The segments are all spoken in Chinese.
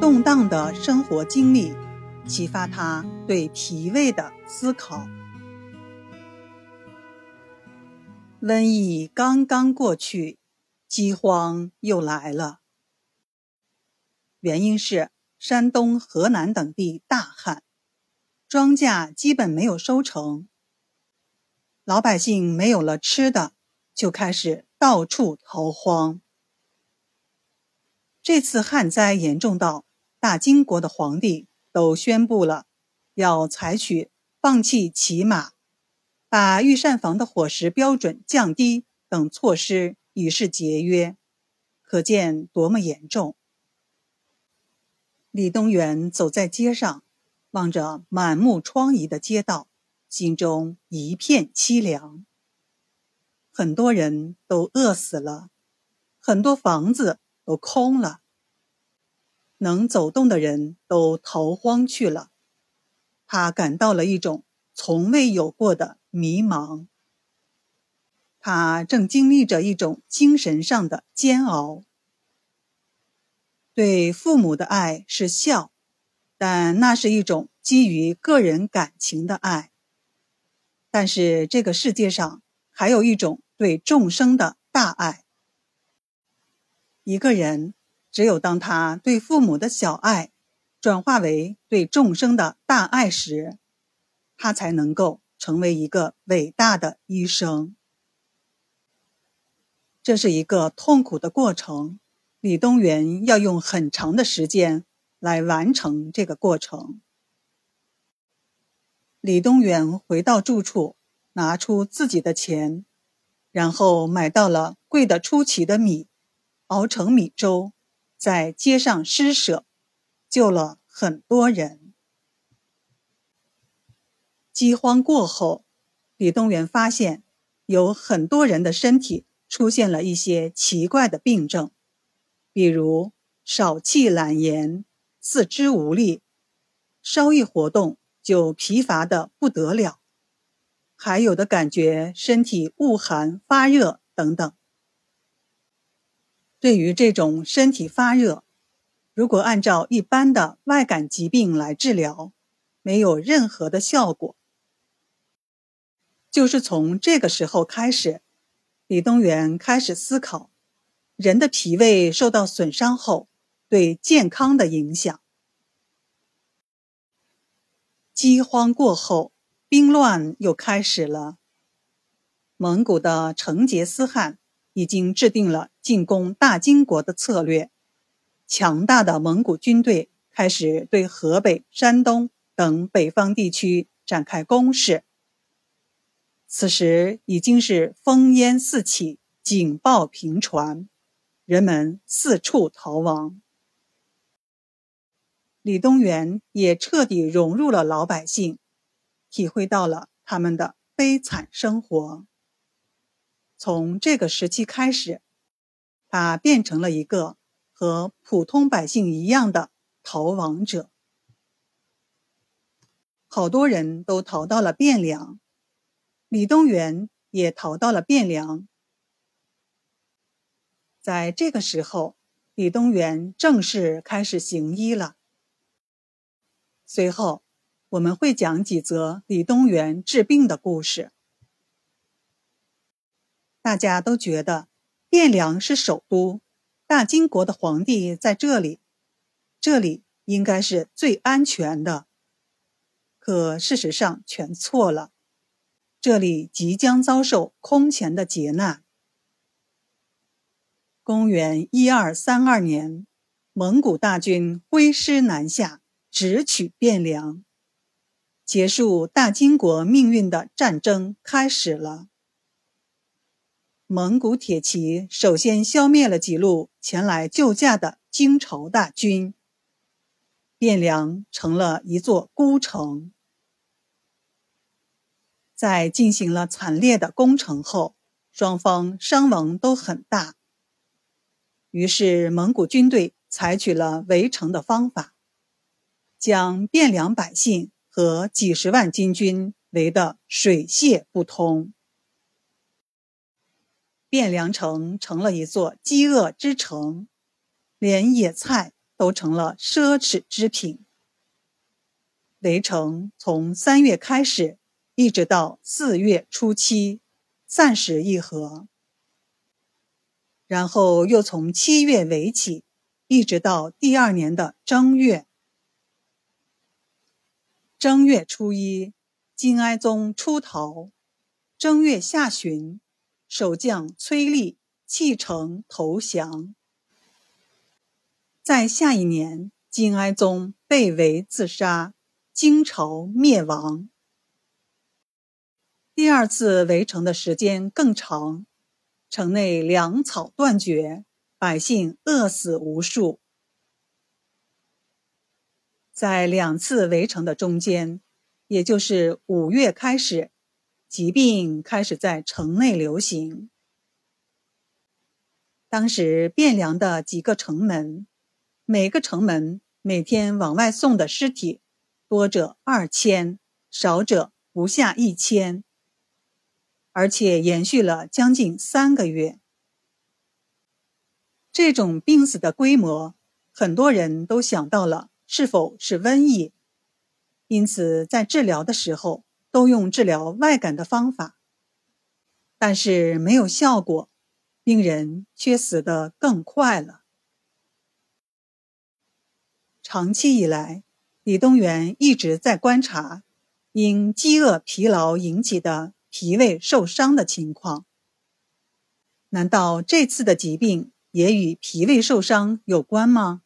动荡的生活经历启发他对脾胃的思考。瘟疫刚刚过去，饥荒又来了。原因是山东、河南等地大旱，庄稼基本没有收成，老百姓没有了吃的，就开始到处逃荒。这次旱灾严重到大金国的皇帝都宣布了，要采取放弃骑马。把御膳房的伙食标准降低等措施，以示节约，可见多么严重。李东垣走在街上，望着满目疮痍的街道，心中一片凄凉。很多人都饿死了，很多房子都空了，能走动的人都逃荒去了。他感到了一种从未有过的。迷茫，他正经历着一种精神上的煎熬。对父母的爱是孝，但那是一种基于个人感情的爱。但是这个世界上还有一种对众生的大爱。一个人只有当他对父母的小爱转化为对众生的大爱时，他才能够。成为一个伟大的医生，这是一个痛苦的过程。李东垣要用很长的时间来完成这个过程。李东垣回到住处，拿出自己的钱，然后买到了贵得出奇的米，熬成米粥，在街上施舍，救了很多人。饥荒过后，李东垣发现有很多人的身体出现了一些奇怪的病症，比如少气懒言、四肢无力、稍一活动就疲乏的不得了，还有的感觉身体恶寒发热等等。对于这种身体发热，如果按照一般的外感疾病来治疗，没有任何的效果。就是从这个时候开始，李东垣开始思考人的脾胃受到损伤后对健康的影响。饥荒过后，兵乱又开始了。蒙古的成吉思汗已经制定了进攻大金国的策略，强大的蒙古军队开始对河北、山东等北方地区展开攻势。此时已经是烽烟四起，警报频传，人们四处逃亡。李东垣也彻底融入了老百姓，体会到了他们的悲惨生活。从这个时期开始，他变成了一个和普通百姓一样的逃亡者。好多人都逃到了汴梁。李东垣也逃到了汴梁。在这个时候，李东垣正式开始行医了。随后，我们会讲几则李东垣治病的故事。大家都觉得汴梁是首都，大金国的皇帝在这里，这里应该是最安全的。可事实上全错了。这里即将遭受空前的劫难。公元一二三二年，蒙古大军挥师南下，直取汴梁，结束大金国命运的战争开始了。蒙古铁骑首先消灭了几路前来救驾的金朝大军，汴梁成了一座孤城。在进行了惨烈的攻城后，双方伤亡都很大。于是蒙古军队采取了围城的方法，将汴梁百姓和几十万金军围得水泄不通。汴梁城成了一座饥饿之城，连野菜、都成了奢侈之品。围城从三月开始，一直到四月初七，暂时议和。然后又从七月围起，一直到第二年的正月。正月初一，金哀宗出逃。正月下旬，守将崔立弃城投降。在下一年，金哀宗被围自杀。金朝灭亡，第二次围城的时间更长，城内粮草断绝，百姓饿死无数。在两次围城的中间，也就是五月开始，疾病开始在城内流行。当时汴梁的几个城门，每个城门每天往外送的尸体。多者二千，少者不下一千，而且延续了将近三个月。这种病死的规模，很多人都想到了是否是瘟疫，因此在治疗的时候都用治疗外感的方法，但是没有效果，病人却死得更快了。长期以来。李东垣一直在观察因饥饿疲劳引起的脾胃受伤的情况。难道这次的疾病也与脾胃受伤有关吗？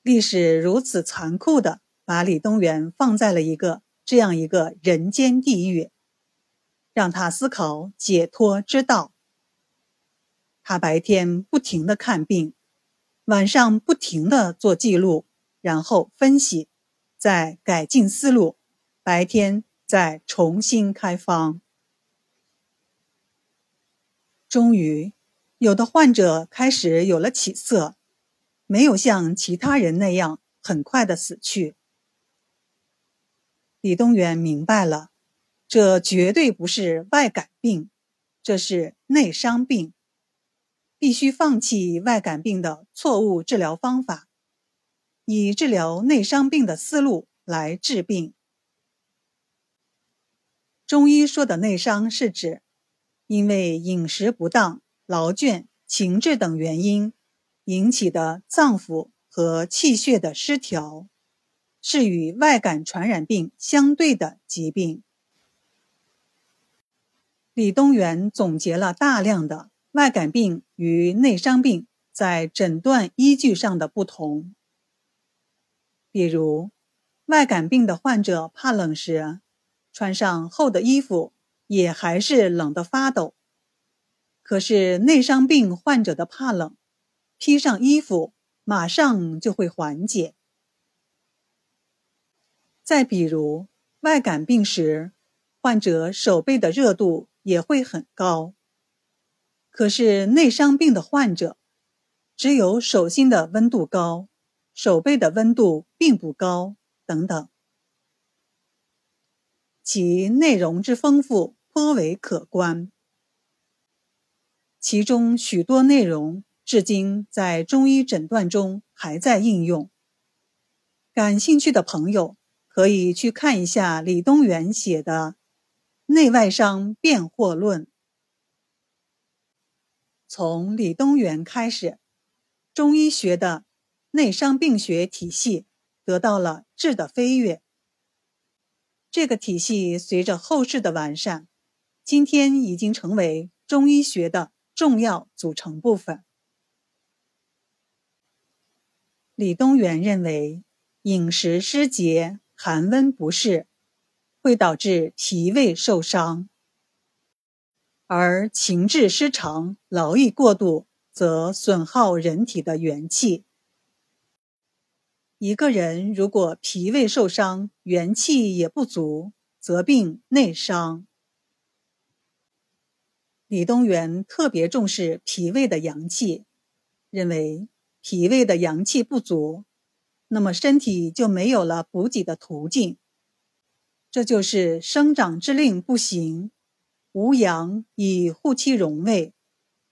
历史如此残酷的把李东垣放在了一个这样一个人间地狱，让他思考解脱之道。他白天不停的看病。晚上不停的做记录，然后分析，再改进思路，白天再重新开方。终于，有的患者开始有了起色，没有像其他人那样很快的死去。李东垣明白了，这绝对不是外感病，这是内伤病。必须放弃外感病的错误治疗方法，以治疗内伤病的思路来治病。中医说的内伤是指，因为饮食不当、劳倦、情志等原因引起的脏腑和气血的失调，是与外感传染病相对的疾病。李东垣总结了大量的。外感病与内伤病在诊断依据上的不同，比如，外感病的患者怕冷时，穿上厚的衣服也还是冷得发抖；可是内伤病患者的怕冷，披上衣服马上就会缓解。再比如，外感病时，患者手背的热度也会很高。可是内伤病的患者，只有手心的温度高，手背的温度并不高，等等。其内容之丰富颇为可观，其中许多内容至今在中医诊断中还在应用。感兴趣的朋友可以去看一下李东垣写的《内外伤辨惑论》。从李东垣开始，中医学的内伤病学体系得到了质的飞跃。这个体系随着后世的完善，今天已经成为中医学的重要组成部分。李东垣认为，饮食失节、寒温不适，会导致脾胃受伤。而情志失常、劳逸过度，则损耗人体的元气。一个人如果脾胃受伤，元气也不足，则病内伤。李东垣特别重视脾胃的阳气，认为脾胃的阳气不足，那么身体就没有了补给的途径，这就是生长之令不行。无阳以护其荣卫，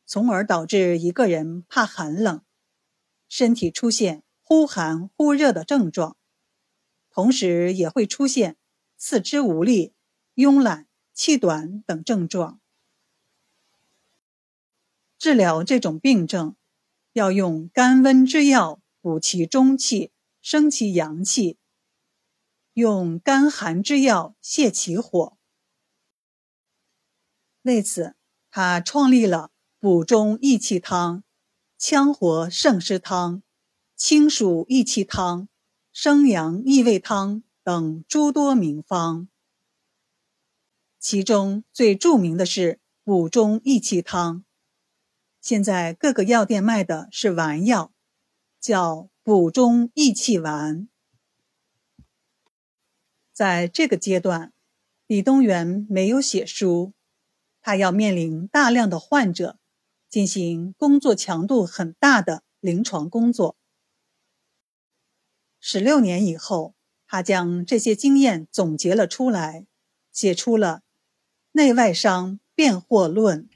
从而导致一个人怕寒冷，身体出现忽寒忽热的症状，同时也会出现四肢无力、慵懒、气短等症状。治疗这种病症，要用甘温之药补其中气，生其阳气；用甘寒之药泻其火。为此，他创立了补中益气汤、羌活胜湿汤、清暑益气汤、生阳益胃汤等诸多名方。其中最著名的是补中益气汤。现在各个药店卖的是丸药，叫补中益气丸。在这个阶段，李东垣没有写书，他要面临大量的患者，进行工作强度很大的临床工作。十六年以后，他将这些经验总结了出来，写出了《内外伤辨惑论》。